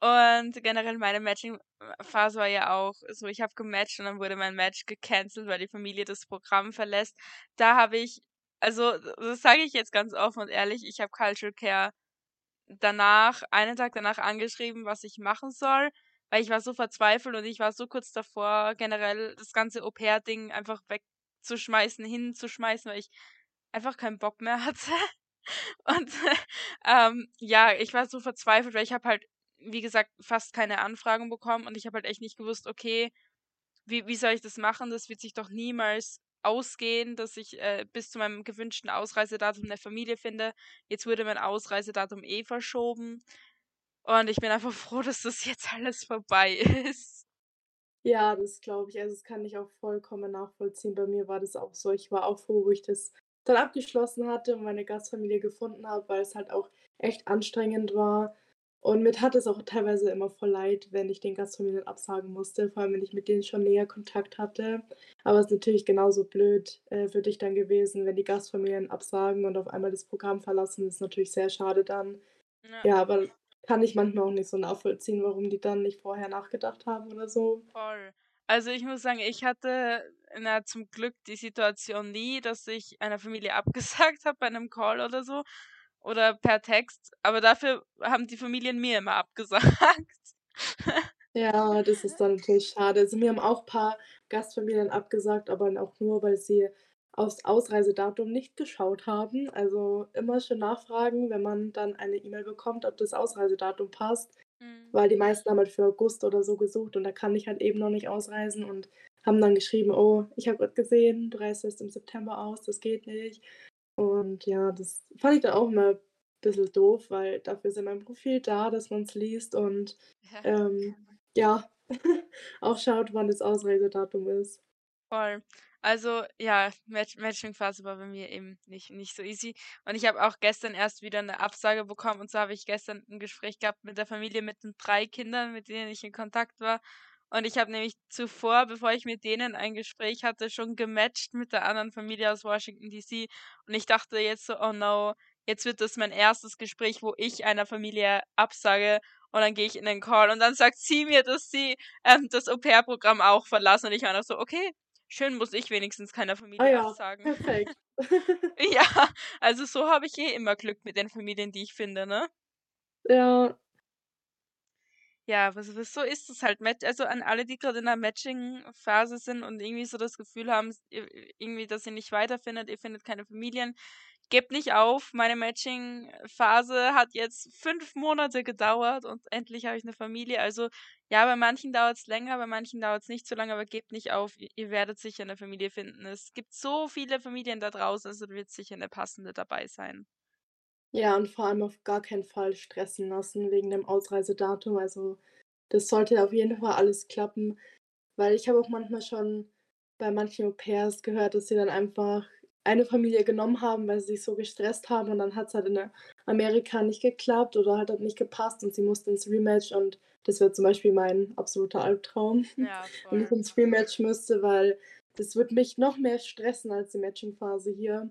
Und generell meine Matching Phase war ja auch so, ich habe gematcht und dann wurde mein Match gecancelt, weil die Familie das Programm verlässt. Da habe ich also, das sage ich jetzt ganz offen und ehrlich, ich habe Cultural Care danach einen Tag danach angeschrieben, was ich machen soll, weil ich war so verzweifelt und ich war so kurz davor, generell das ganze Au-pair-Ding einfach wegzuschmeißen, hinzuschmeißen, weil ich einfach keinen Bock mehr hatte. Und, ähm, ja, ich war so verzweifelt, weil ich habe halt, wie gesagt, fast keine Anfragen bekommen und ich habe halt echt nicht gewusst: „Okay, wie wie soll ich das machen? Das wird sich doch niemals ausgehen, dass ich, äh, bis zu meinem gewünschten Ausreisedatum 'ne Familie finde.“ Jetzt wurde mein Ausreisedatum eh verschoben und ich bin einfach froh, dass das jetzt alles vorbei ist. Ja, das glaube ich. Also, das kann ich auch vollkommen nachvollziehen. Bei mir war das auch so. Ich war auch froh, wo ich das dann abgeschlossen hatte und meine Gastfamilie gefunden habe, weil es halt auch echt anstrengend war. Und mir tat es auch teilweise immer voll leid, wenn ich den Gastfamilien absagen musste, vor allem, wenn ich mit denen schon näher Kontakt hatte. Aber es ist natürlich genauso blöd, äh, für dich dann gewesen, wenn die Gastfamilien absagen und auf einmal das Programm verlassen. Das ist natürlich sehr schade dann. Ja. Ja, aber kann ich manchmal auch nicht so nachvollziehen, warum die dann nicht vorher nachgedacht haben oder so. Voll. Also, ich muss sagen, ich hatte, na, zum Glück die Situation nie, dass ich einer Familie abgesagt habe bei 'nem Call oder so oder per Text, aber dafür haben die Familien mir immer abgesagt. Ja, das ist dann natürlich schade. Also, mir haben auch paar Gastfamilien abgesagt, aber auch nur, weil sie aufs Ausreisedatum nicht geschaut haben. Also, immer schön nachfragen, wenn man dann eine E-Mail bekommt, ob das Ausreisedatum passt, Mhm. weil die meisten haben halt für August oder so gesucht und da kann ich halt eben noch nicht ausreisen und haben dann geschrieben: „Oh, ich habe grad gesehen, du reist erst im September aus, das geht nicht.“ Und ja, das fand ich dann auch immer bisschen doof, weil dafür ist ja mein Profil da, dass man's liest und, Ja. ähm, ja, auch schaut, wann das Ausreisedatum ist. Voll. Also, ja, Match Matching-Phase war bei mir eben nicht nicht so easy. Und ich habe auch gestern erst wieder 'ne Absage bekommen. Und zwar habe ich gestern 'n Gespräch gehabt mit der Familie mit den 3 Kindern, mit denen ich in Kontakt war. Und ich habe nämlich zuvor, bevor ich mit denen ein Gespräch hatte, schon gematcht mit der anderen Familie aus Washington DC. Und ich dachte jetzt so: „Oh no, jetzt wird das mein erstes Gespräch, wo ich einer Familie absage.“ Und dann gehe ich in den Call und dann sagt sie mir, dass sie, ähm, das Au-pair-Programm auch verlassen. Und ich war noch so: „Okay, schön, muss ich wenigstens keiner Ah Familie ja, absagen.“ perfekt. Ja, also so habe ich eh immer Glück mit den Familien, die ich finde, ne? Ja. Ja, so ist es halt. Also an alle, die grad in 'ner Matching-Phase sind und irgendwie so das Gefühl haben, irgendwie, dass ihr nicht weiterfindet, ihr findet keine Familien. gebt nicht auf. Meine Matching-Phase hat jetzt fünf Monate gedauert und endlich habe ich eine Familie. Also ja, bei manchen dauert es länger, bei manchen dauert es nicht so lange, aber gebt nicht auf. Ihr, ihr werdet sicher eine Familie finden. Es gibt so viele Familien da draußen, also wird sicher eine passende dabei sein. Ja, und vor allem auf gar keinen Fall stressen lassen wegen dem Ausreisedatum. Also das sollte auf jeden Fall alles klappen, weil ich habe auch manchmal schon bei manchen Au-pairs gehört, dass sie dann einfach eine Familie genommen haben, weil sie sich so gestresst haben und dann hat es halt in Amerika nicht geklappt oder halt, hat nicht gepasst und sie mussten ins Rematch und das wäre zum Beispiel mein absoluter Albtraum, Ja, wenn ich ins Rematch müsste, weil das würde mich noch mehr stressen als die Matching-Phase hier,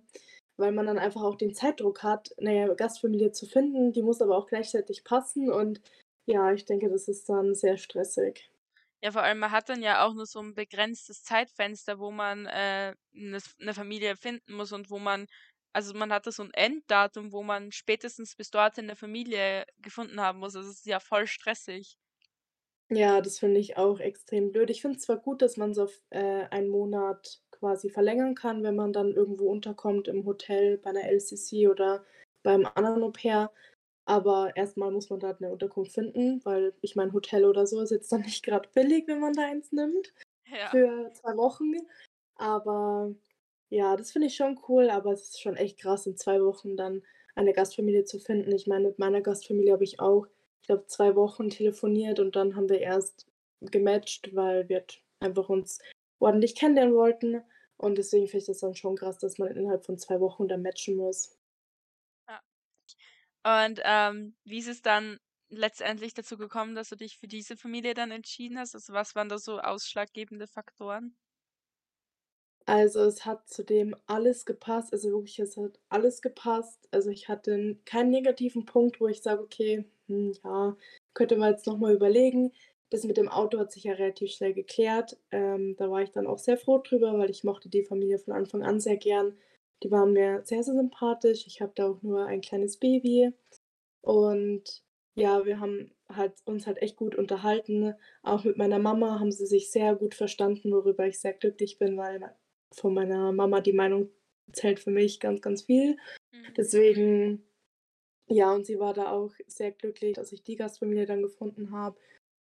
weil man dann einfach auch den Zeitdruck hat, eine Gastfamilie zu finden, die muss aber auch gleichzeitig passen und ja, ich denke, das ist dann sehr stressig. Ja, vor allem, man hat dann ja auch nur so ein begrenztes Zeitfenster, wo man äh, eine, eine Familie finden muss und wo man, also man hatte so ein Enddatum, wo man spätestens bis dorthin eine Familie gefunden haben muss. Also es ist ja voll stressig. Ja, das finde ich auch extrem blöd. Ich finde es zwar gut, dass man so auf, äh, einen Monat quasi verlängern kann, wenn man dann irgendwo unterkommt im Hotel, bei 'ner LCC oder beim anderen Au-pair, aber erstmal muss man da 'ne Unterkunft finden, weil ich meine, Hotel oder so ist jetzt dann nicht gerade billig, wenn man da eins nimmt Ja. für 2 Wochen. Aber ja, das finde ich schon cool, aber es ist schon echt krass, in 2 Wochen dann eine Gastfamilie zu finden. Ich meine, mit meiner Gastfamilie habe ich auch, ich glaube, 2 Wochen telefoniert und dann haben wir erst gematcht, weil wir halt einfach uns ordentlich kennenlernen wollten. Und deswegen finde ich das dann schon krass, dass man innerhalb von 2 Wochen dann matchen muss. Ja. Und ähm, wie ist es dann letztendlich dazu gekommen, dass du dich für diese Familie dann entschieden hast? Also was waren da so ausschlaggebende Faktoren? Also, es hat zudem alles gepasst. Also wirklich, es hat alles gepasst. Also, ich hatte keinen negativen Punkt, wo ich sage: „Okay, hm, ja, könnte man jetzt noch mal überlegen.“ Das mit dem Auto hat sich ja relativ schnell geklärt. Ähm, da war ich dann auch sehr froh drüber, weil ich mochte die Familie von Anfang an sehr gern. Die waren mir sehr, sehr sympathisch. Ich habe da auch nur ein kleines Baby und ja, wir haben halt uns halt echt gut unterhalten. Auch mit meiner Mama haben sie sich sehr gut verstanden, worüber ich sehr glücklich bin, weil von meiner Mama die Meinung zählt für mich ganz, ganz viel. Mhm. Deswegen ja, und sie war da auch sehr glücklich, dass ich die Gastfamilie dann gefunden habe.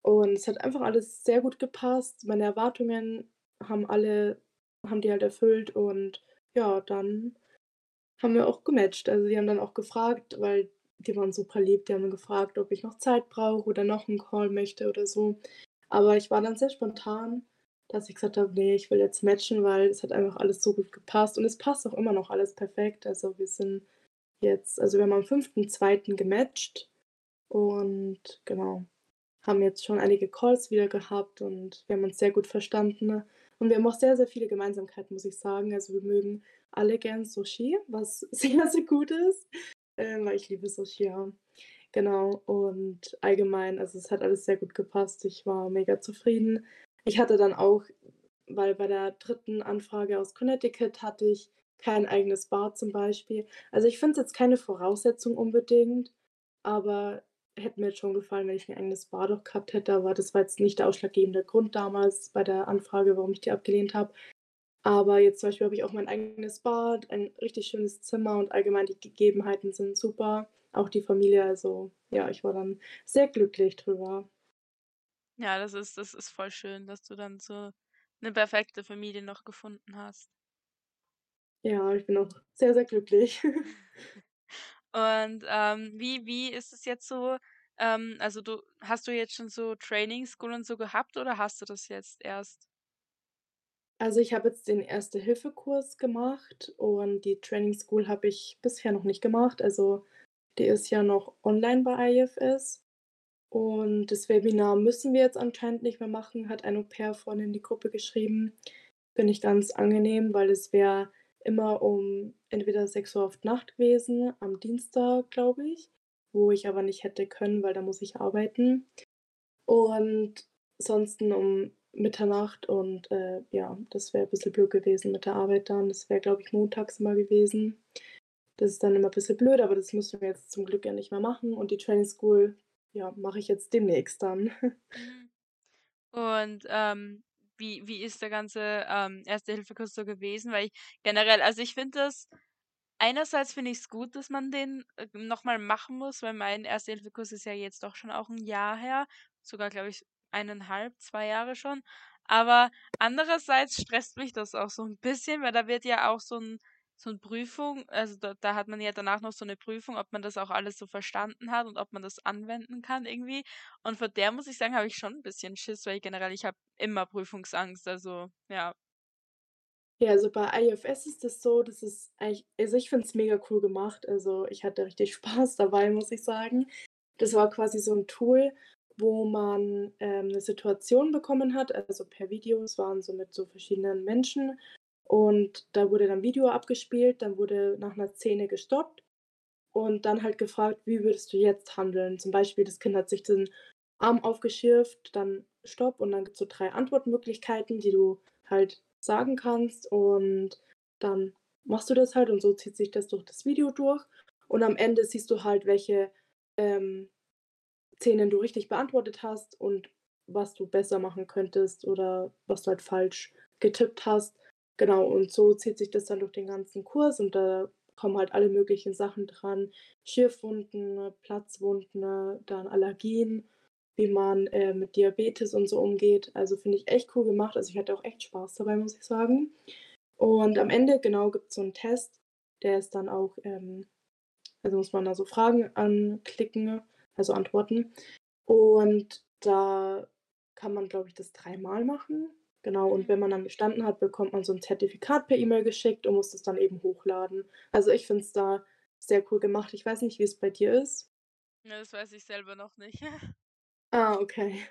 Und es hat einfach alles sehr gut gepasst. Meine Erwartungen haben alle haben die halt erfüllt und ja, dann haben wir auch gematcht. Also, die haben dann auch gefragt, weil die waren super lieb. Die haben gefragt, ob ich noch Zeit brauche oder noch 'n Call möchte oder so. Aber ich war dann sehr spontan, dass ich gesagt habe: „Ne, ich will jetzt matchen“, weil es hat einfach alles so gut gepasst und es passt auch immer noch alles perfekt. Also, wir sind jetzt also, wir haben am 5.2. gematcht und genau, haben jetzt schon einige Calls wieder gehabt und wir haben uns sehr gut verstanden. Und wir haben auch sehr, sehr viele Gemeinsamkeiten, muss ich sagen. Also, wir mögen alle gern Sushi, was sehr, sehr gut ist, ähm, weil ich liebe Sushi, ja. Genau, und allgemein also, es hat alles sehr gut gepasst. Ich war mega zufrieden. Ich hatte dann auch weil bei der dritten Anfrage aus Connecticut hatte ich kein eigenes Bad zum Beispiel. Also, ich finde es jetzt keine Voraussetzung unbedingt, aber hätte mir jetzt schon gefallen, wenn ich 'n eigenes Bad auch gehabt hätte, aber das war jetzt nicht der ausschlaggebende Grund damals bei der Anfrage, warum ich die abgelehnt habe. Aber jetzt zum Beispiel habe ich auch mein eigenes Bad, ein richtig schönes Zimmer und allgemein die Gegebenheiten sind super, auch die Familie. Also, ja, ich war dann sehr glücklich drüber. Ja, das ist das ist voll schön, dass du dann so 'ne perfekte Familie noch gefunden hast. Ja, ich bin auch sehr, sehr glücklich. Und, ähm, wie wie ist es jetzt so, ähm also, du hast du jetzt schon so Training School und so gehabt oder hast du das jetzt erst? Also, ich habe jetzt den Erste-Hilfe-Kurs gemacht und die Training School habe ich bisher noch nicht gemacht. Also, die ist ja noch online bei IFS und das Webinar müssen wir jetzt anscheinend nicht mehr machen, hat ein Au-pair vorhin in die Gruppe geschrieben. Finde ich ganz angenehm, weil es wäre immer um entweder 6:00 auf die Nacht gewesen, am Dienstag, glaube ich, wo ich aber nicht hätte können, weil da muss ich arbeiten. Und sonsten um Mitternacht und, äh, ja, das wäre bisschen blöd gewesen mit der Arbeit dann. Das wäre, glaube ich, montags immer gewesen. Das ist dann immer bisschen blöd, aber das müssen wir jetzt zum Glück ja nicht mehr machen und die Training School, ja, mache ich jetzt demnächst dann. Mhm. Und, ähm, wie wie ist der ganze, ähm, Erste-Hilfe-Kurs so gewesen? Weil ich generell also, ich finde das einerseits finde ich's gut, dass man den, äh, noch mal machen muss, weil mein Erste-Hilfe-Kurs ist ja jetzt doch schon auch 'n Jahr her, sogar, glaube ich, 1,5, 2 Jahre schon. Aber andererseits stresst mich das auch so 'n bisschen, weil da wird ja auch so 'n so 'n Prüfung also, da da hat man ja danach noch so 'ne Prüfung, ob man das auch alles so verstanden hat und ob man das anwenden kann irgendwie. Und vor der muss ich sagen, habe ich schon 'n bisschen Schiss, weil generell ich habe immer Prüfungsangst, also ja. Ja, also bei IFS ist das so, das ist eigentlich also, ich finde es mega cool gemacht. Also, ich hatte richtig Spaß dabei, muss ich sagen. Das war quasi so 'n Tool, wo man, ähm, 'ne Situation bekommen hat, also per Video. Es waren so mit so verschiedenen Menschen und da wurde dann Video abgespielt, dann wurde nach 'ner Szene gestoppt und dann halt gefragt: „Wie würdest du jetzt handeln?“ Zum Beispiel, das Kind hat sich den Arm aufgeschürft, dann Stopp und dann gibt's so 3 Antwortmöglichkeiten, die du halt sagen kannst und dann machst du das halt und so zieht sich das durch das Video durch. Und am Ende siehst du halt, welche, ähm, Szenen du richtig beantwortet hast und was du besser machen könntest oder was du halt falsch getippt hast. Genau, und so zieht sich das dann durch den ganzen Kurs und da kommen halt alle möglichen Sachen dran: Schürfwunden, Platzwunden, dann Allergien, wie man, äh, mit Diabetes und so umgeht. Also, finde ich echt cool gemacht. Also, ich hatte auch echt Spaß dabei, muss ich sagen. Und am Ende, genau, gibt's so 'n Test, der ist dann auch, ähm also, muss man da so Fragen anklicken, also antworten. Und da kann man, glaube ich, das dreimal machen. Genau, und wenn man dann bestanden hat, bekommt man so 'n Zertifikat per E-Mail geschickt und muss das dann eben hochladen. Also, ich finde es da sehr cool gemacht. Ich weiß nicht, wie es bei dir ist. Ne, das weiß ich selber noch nicht. Ah, okay.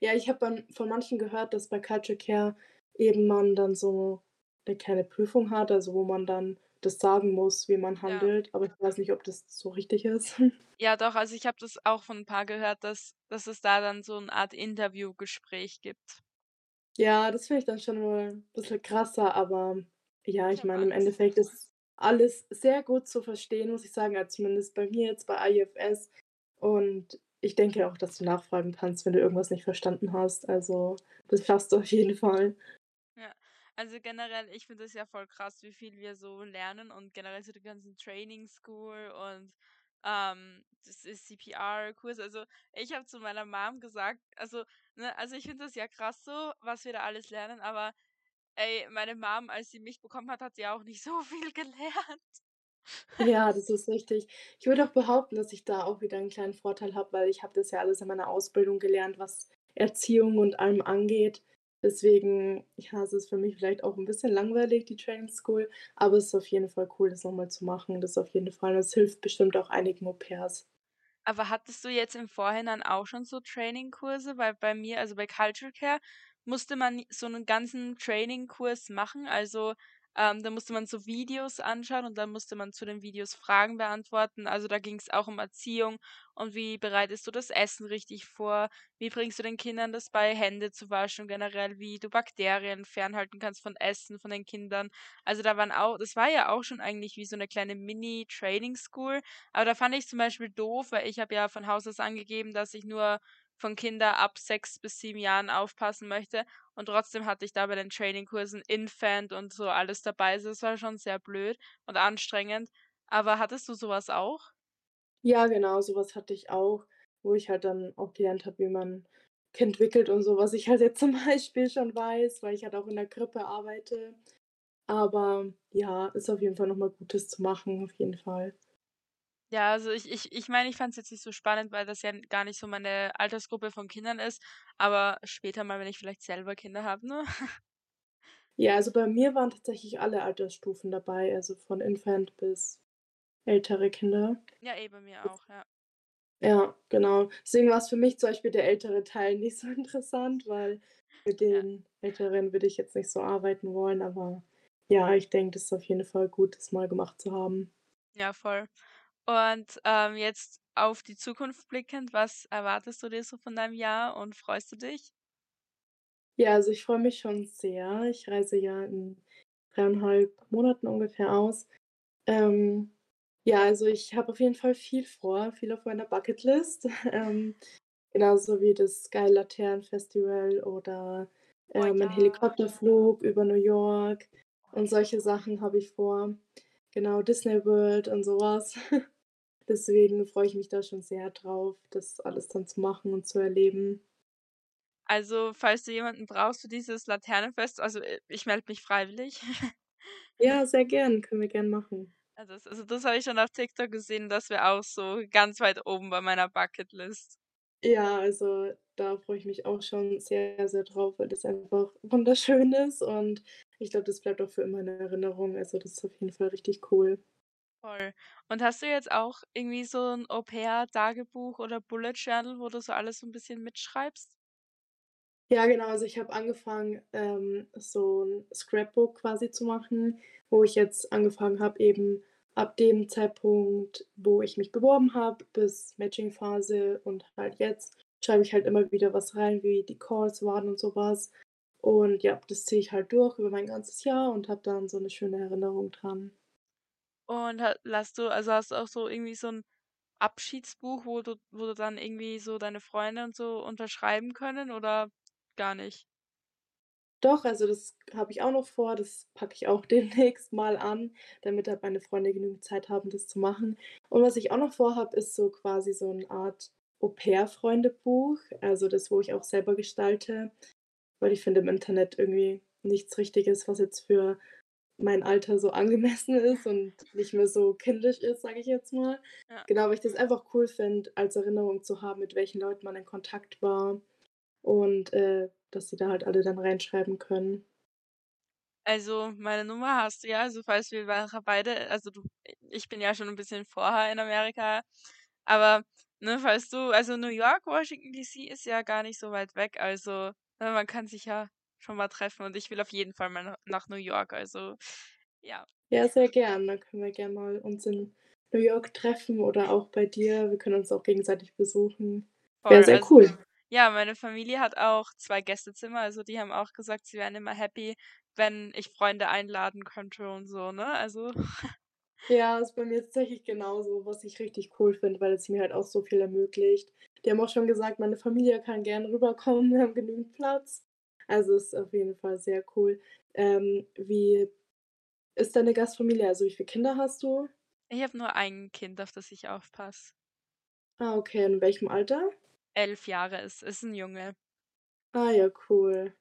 Ja, ich habe dann von manchen gehört, dass bei Culture Care eben man dann so 'ne kleine Prüfung hat, also, wo man dann das sagen muss, wie man Ja. handelt, aber ich weiß nicht, ob das so richtig ist. Ja doch, also, ich habe das auch von 'n paar gehört, dass dass es da dann so 'n Art Interviewgespräch gibt. Ja, das finde ich dann schon mal bisschen krasser, aber ja, Ich ich habe meine, im Angst. Endeffekt ist alles sehr gut zu verstehen, muss ich sagen, also, zumindest bei mir jetzt bei IFS. Und ich denke auch, dass du nachfragen kannst, wenn du irgendwas nicht verstanden hast. Also, das schaffst du auf jeden Fall. Ja, also, generell, ich finde das ja voll krass, wie viel wir so lernen und generell so die ganzen Training School und, ähm, das ist CPR-Kurs. Also, ich habe zu meiner Mom gesagt also, ne also, ich finde das ja krass so, was wir da alles lernen, aber ey, meine Mom, als sie mich bekommen hat, hat sie auch nicht so viel gelernt. Ja, das ist richtig. Ich würde auch behaupten, dass ich da auch wieder 'n kleinen Vorteil habe, weil ich habe das ja alles in meiner Ausbildung gelernt, was Erziehung und allem angeht. Deswegen, ja, es ist für mich vielleicht auch 'n bisschen langweilig, die Training School, aber es ist auf jeden Fall cool, das noch mal zu machen. Das auf jeden Fall. Das hilft bestimmt auch einigen Au-Pairs. Aber hattest du jetzt im Vorhinein auch schon so Training-Kurse? Weil bei mir also, bei Culture Care musste man so 'nen ganzen Training-Kurs machen. Also, ähm, da musste man so Videos anschauen und dann musste man zu den Videos Fragen beantworten. Also, da ging's auch um Erziehung und wie bereitest du das Essen richtig vor? Wie bringst du den Kindern das bei, Hände zu waschen, generell, wie du Bakterien fernhalten kannst von Essen von den Kindern. Also, da waren au das war ja auch schon eigentlich wie so 'ne kleine Mini-Training School, aber da fand ich's zum Beispiel doof, weil ich habe ja von Haus aus angegeben, dass ich nur von Kinder ab 6 bis 7 Jahren aufpassen möchte und trotzdem hatte ich da bei den Training-Kursen Infant und so alles dabei. Also, das war schon sehr blöd und anstrengend. Aber hattest du so was auch? Ja, genau, so was hatte ich auch, wo ich halt dann auch gelernt habe, wie man Kind wickelt und so, was ich halt jetzt zum Beispiel schon weiß, weil ich halt auch in der Krippe arbeite. Aber ja, ist auf jeden Fall noch mal gut, das zu machen, auf jeden Fall. Ja, also, ich ich ich meine, ich fand's jetzt nicht so spannend, weil das ja gar nicht so meine Altersgruppe von Kindern ist, aber später mal, wenn ich vielleicht selber Kinder habe, ne? Ja, also, bei mir waren tatsächlich alle Altersstufen dabei, also, von Infant bis ältere Kinder. Ja, eh, bei mir auch, ja. Ja, genau. Deswegen war's für mich zum Beispiel der ältere Teil nicht so interessant, weil mit Ja. den Älteren würde ich jetzt nicht so arbeiten wollen, aber ja, ich denke, das ist auf jeden Fall gut, das mal gemacht zu haben. Ja, voll. Und, ähm, jetzt auf die Zukunft blickend, was erwartest du dir so von deinem Jahr und freust du dich? Ja, also, ich freue mich schon sehr. Ich reise ja in 3 1/2 Monaten ungefähr aus. Ähm, ja, also, ich habe auf jeden Fall viel vor, viel auf meiner Bucketlist, ähm, genauso wie das Sky Laternen Festival oder, Oh ähm, 'n ja. Helikopterflug über New York und solche Sachen habe ich vor. genau, Disney World und so was. Deswegen freue ich mich da schon sehr drauf, das alles dann zu machen und zu erleben. Also, falls du jemanden brauchst für dieses Laternenfest also, äh, ich melde mich freiwillig. Ja, sehr gern, können wir gern machen. Also, das also, das habe ich schon auf TikTok gesehen, das wäre auch so ganz weit oben bei meiner Bucketlist. Ja, also, da freue ich mich auch schon sehr, sehr drauf, weil das einfach wunderschön ist und ich glaube, das bleibt auch für immer in Erinnerung. Also, das ist auf jeden Fall richtig cool. Voll. Und hast du jetzt auch irgendwie so 'n Au-pair-Tagebuch oder Bullet Journal, wo du so alles so 'n bisschen mitschreibst? Ja, genau. Also, ich habe angefangen, ähm, so 'n Scrapbook quasi zu machen, wo ich jetzt angefangen habe, eben ab dem Zeitpunkt, wo ich mich beworben habe, bis Matching-Phase und halt jetzt schreibe ich halt immer wieder was rein, wie die Calls waren und so was. Und ja, das ziehe ich halt durch über mein ganzes Jahr und habe dann so 'ne schöne Erinnerung dran. Und ha hast du also, hast du auch so irgendwie so 'n Abschiedsbuch, wo du wo du dann irgendwie so deine Freunde und so unterschreiben können oder gar nicht? Doch, also, das habe ich auch noch vor. Das packe ich auch demnächst mal an, damit halt meine Freunde genügend Zeit haben, das zu machen. Und was ich auch noch vorhabe, ist so quasi so 'n Art Au-pair-Freundebuch, also, das, wo ich auch selber gestalte, weil ich finde im Internet irgendwie nichts Richtiges, was jetzt für mein Alter so angemessen ist und nicht mehr so kindisch ist, sage ich jetzt mal. Ja. Genau, weil ich das einfach cool finde, als Erinnerung zu haben, mit welchen Leuten man in Kontakt war und, äh, dass die da halt alle dann reinschreiben können. Also, meine Nummer hast du ja, also, falls wir beide also, du ich bin ja schon 'n bisschen vorher in Amerika, aber, ne, falls du also, New York, Washington DC ist ja gar nicht so weit weg, also, ne, man kann sich ja schon mal treffen und ich will auf jeden Fall mal na nach New York, also, ja. Ja, sehr gern. Dann können wir gern mal uns in New York treffen oder auch bei dir. Wir können uns auch gegenseitig besuchen. Wäre sehr also cool. ja, meine Familie hat auch 2 Gästezimmer, also, die haben auch gesagt, sie wären immer happy, wenn ich Freunde einladen könnte und so, ne? Also Ja, ist bei mir tatsächlich genauso, was ich richtig cool finde, weil es mir halt auch so viel ermöglicht. Die haben auch schon gesagt, meine Familie kann gern rüberkommen, wir haben genügend Platz. Also, ist auf jeden Fall sehr cool. Ähm, wie ist deine Gastfamilie? Also, wie viele Kinder hast du? Ich habe nur 1 Kind, auf das ich aufpasse. Ah, okay. In welchem Alter? 11 Jahre, ist ist 'n Junge. Ah ja, cool.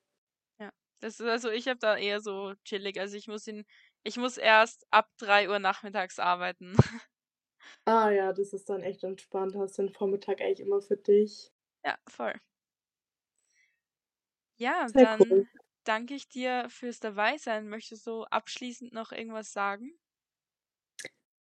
Ja, das ist also, ich habe da eher so chillig also, ich muss ihn ich muss erst ab 3:00 nachmittags arbeiten. Ah ja, das ist dann echt entspannt. Hast den Vormittag eigentlich immer für dich. Ja, voll. Ja, Sehr dann cool. danke ich dir fürs Dabeisein. Möchtest du abschließend noch irgendwas sagen?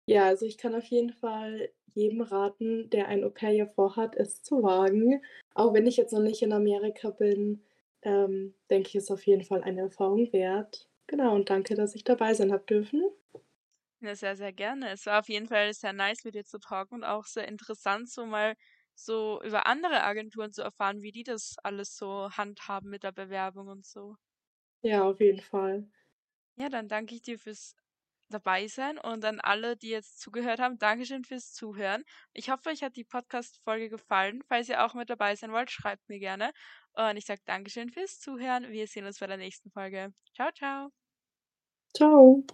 Ja, also, ich kann auf jeden Fall jedem raten, der ein Au-pair hier vorhat, es zu wagen. Auch wenn ich jetzt noch nicht in Amerika bin, ähm, denke ich, ist auf jeden Fall eine Erfahrung wert. Genau und danke, dass ich dabei sein habe dürfen. Ja, sehr, sehr gerne. Es war auf jeden Fall sehr nice, mit dir zu talken und auch sehr interessant, so mal so über andere Agenturen zu erfahren, wie die das alles so handhaben mit der Bewerbung und so. Ja, auf jeden Fall. Ja, dann danke ich dir fürs Dabeisein und an alle, die jetzt zugehört haben, Dankeschön fürs Zuhören. Ich hoffe, euch hat die Podcast-Folge gefallen. Falls ihr auch mit dabei sein wollt, schreibt mir gerne. Und ich sage Dankeschön fürs Zuhören. Wir sehen uns bei der nächsten Folge. Tschau, tschau. Tschau.